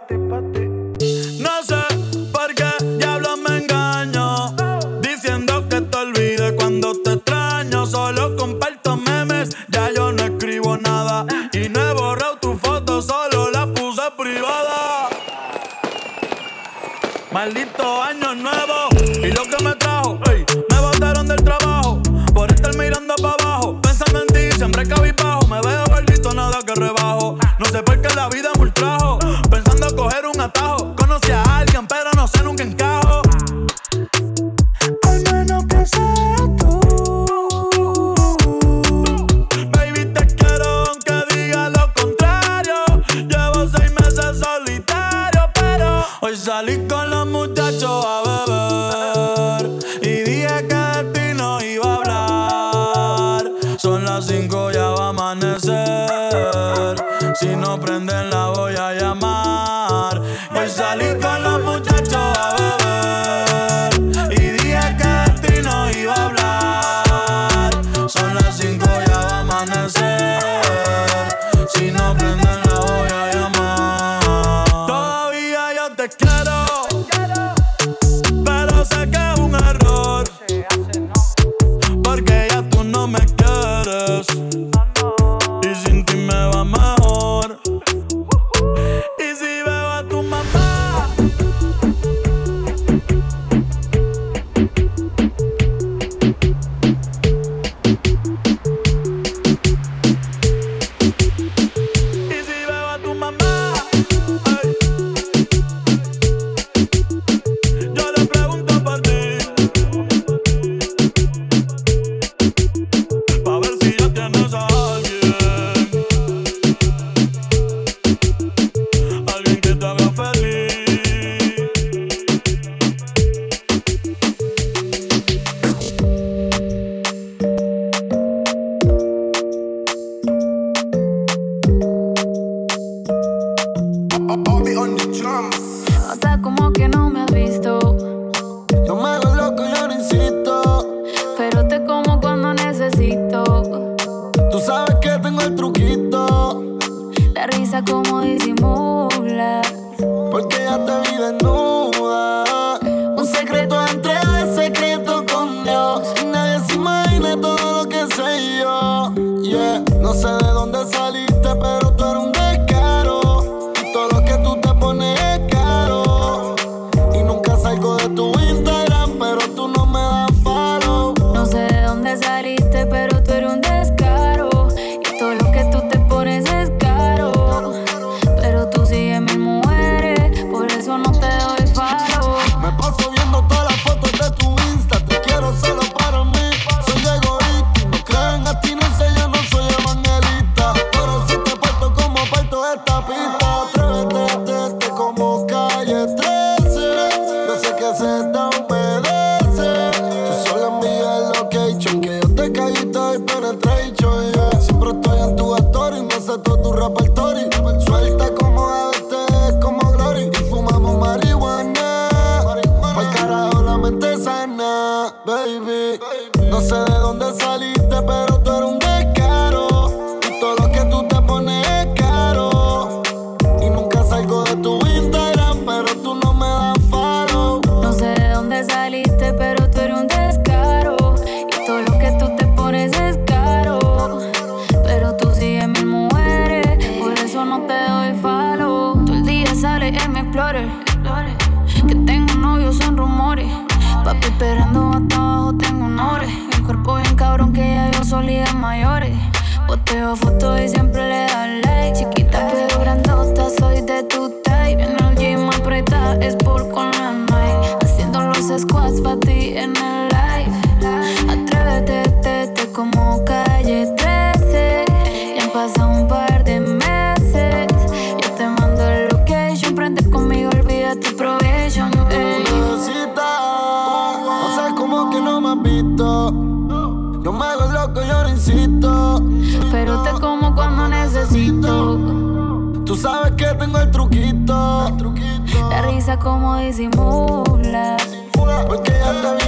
esperando hasta Rico los muchachos Cuerpo bien cabrón que risa como disimula. Porque ya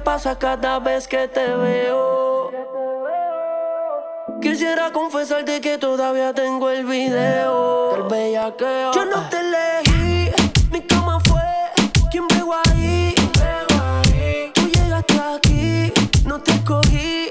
pasa cada vez que te veo. Quisiera confesarte que todavía tengo el video del bellaqueo. Yo no te elegí, mi cama fue quien veo ahí. Tú llegaste aquí, no te cogí.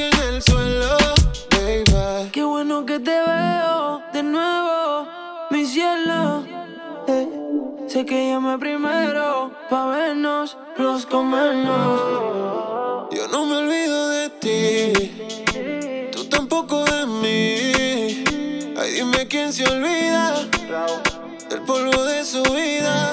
en el suelo, baby. Qué bueno que te veo de nuevo, mi cielo. Eh, sé que llamé primero pa' vernos, los comernos. Yo no me olvido de ti, tú tampoco de mí. Ay, dime quién se olvida del polvo de su vida.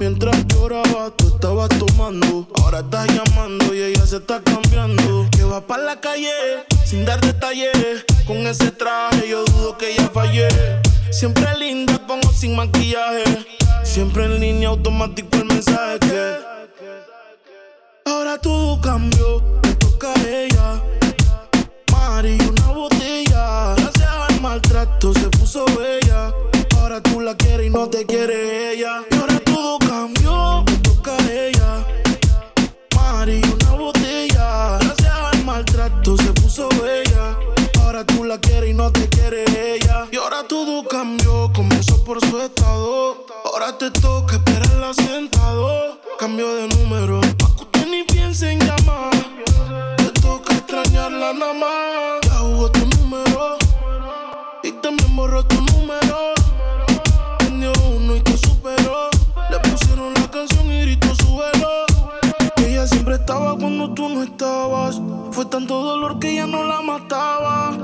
Mientras lloraba, tú estabas tomando. Ahora estás llamando y ella se está cambiando. Que va para la calle sin dar detalles. Con ese traje yo dudo que ella fallé. Siempre linda, pongo sin maquillaje. Siempre en línea automático el mensaje. Ahora todo cambió, me toca a ella. Mari, Cambio de número, pa' que usted ni piense en llamar. Te toca extrañarla nada más. Ya jugó tu número y también borró tu número. Tendió uno y te superó. Le pusieron la canción y gritó su velo. Ella siempre estaba cuando tú no estabas. Fue tanto dolor que ya no la mataba.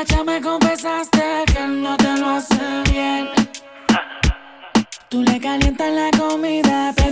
Borracha me confesaste que no te lo hace bien. Tú le calientas la comida, pero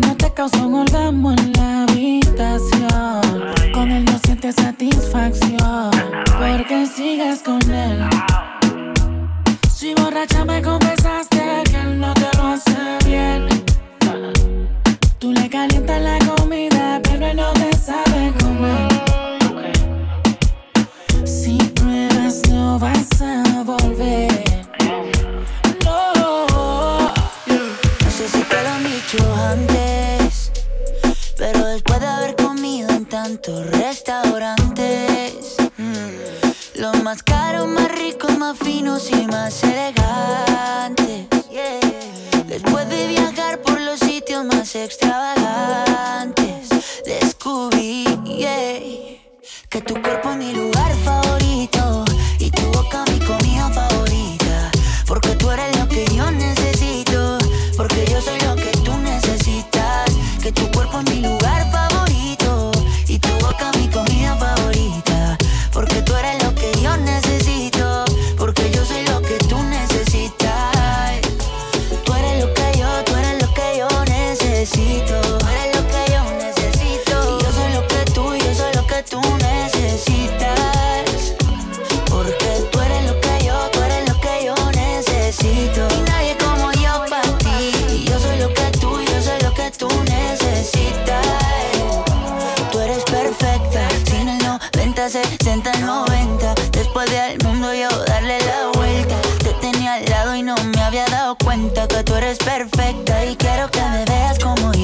no te causó un orgasmo en la habitación. Con él no sientes satisfacción. Porque sigues con él. Si borracha me の島セレ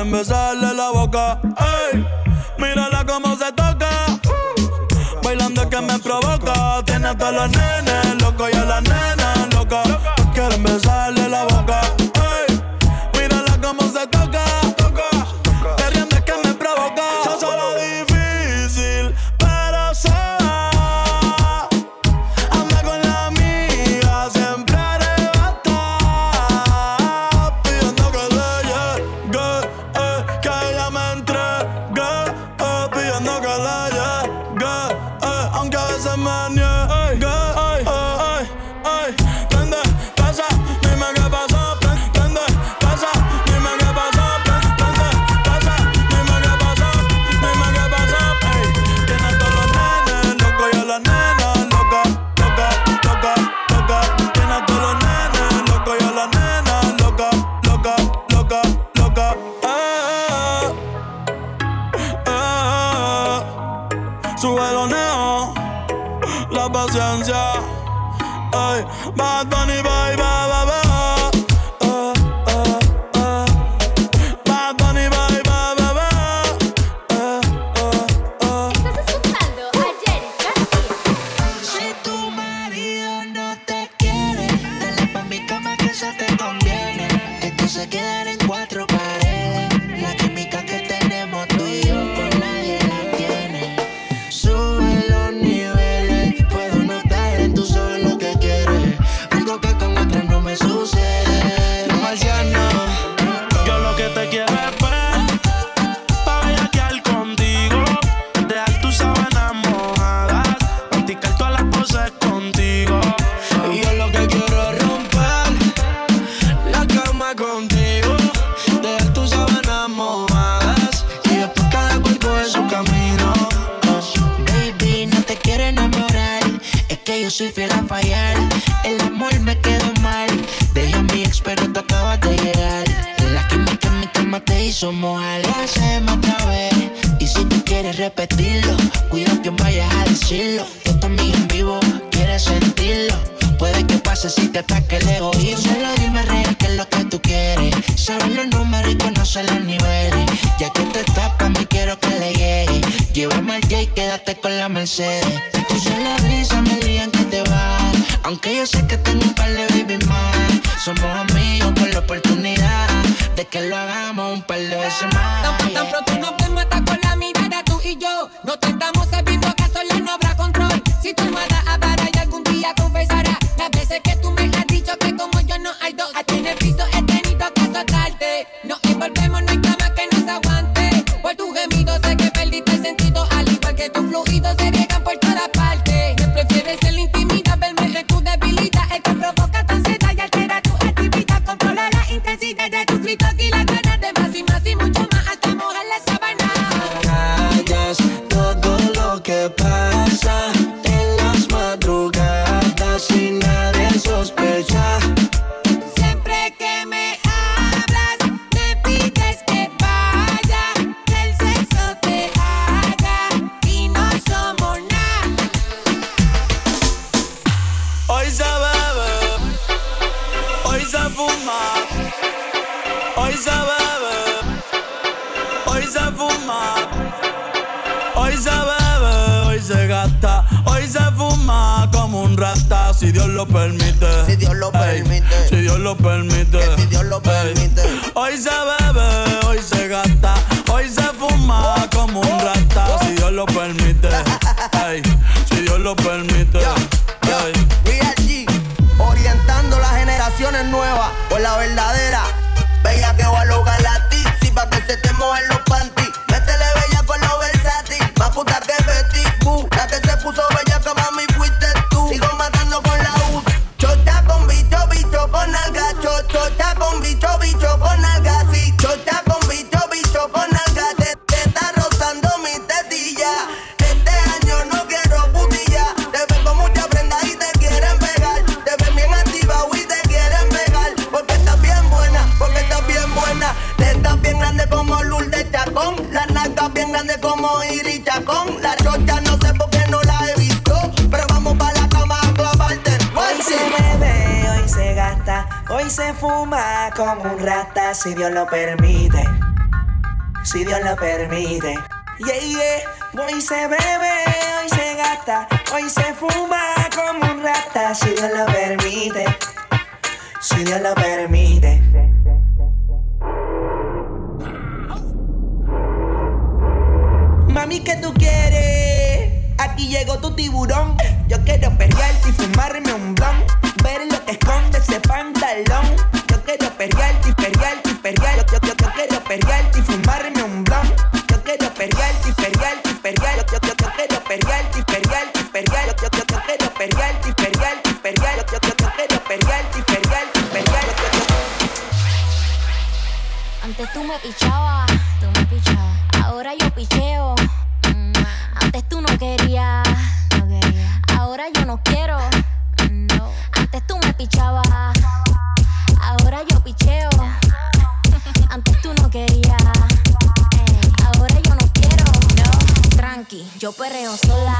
quieren besarle la boca. Ey, mírala cómo se toca. Bailando que me provoca. Tiene hasta los nenes, loco y a la nena. Conoces los niveles. Ya que te tapas, me quiero que le llegue. Llévame al J y quédate con la Mercedes. Tú la brisa, me lían que te va. Aunque yo sé que tengo un par de baby más. Somos amigos por la oportunidad de que lo hagamos un par de veces más. Tan, tan pronto nos vemos hasta con la mirada tú y yo. No te estamos sabiendo que solo no habrá control. Si tú me das a vara y algún día confesará las veces que tú me has dicho que como yo no hay dos. Aquí en el piso he tenido que soltarte. Lo permite. Yeah, yeah. Hoy se bebe, hoy se gasta, hoy se fuma como un rata, si Dios lo permite. Si Dios lo permite. Mami, ¿qué tú quieres? Aquí llegó tu tiburón. Yo quiero perrearte y fumarme un blon. Ver lo que esconde ese pantalón. Yo quiero perrearte y y tú me pichabas, tú me pichabas. Ahora yo picheo. Mm, Antes tú no querías, quería. Ahora yo no quiero. No. Antes tú me pichabas. Ahora yo picheo. Antes tú no querías. Ahora yo no quiero. No. Tranqui, yo perreo sola.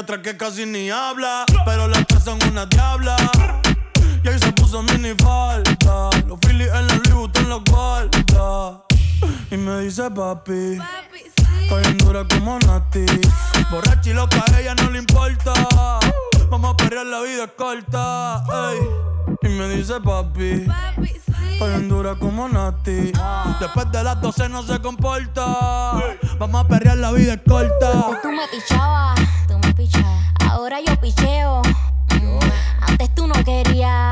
Otra que casi ni habla. Pero las tres son una diabla. Y ahí se puso mini falta. Los Phillies en la Louis en la guarda. Y me dice papi. Estoy en dura como Nati. Borracha y loca, a ella no le importa. Vamos a perrear, la vida es corta. ey. Y me dice papi. Estoy en dura como Nati. Después de las 12 no se comporta. Vamos a perrear, la vida es corta. Tú me pichabas, tú me pichabas. Ahora yo picheo. Mm, Antes tú no querías.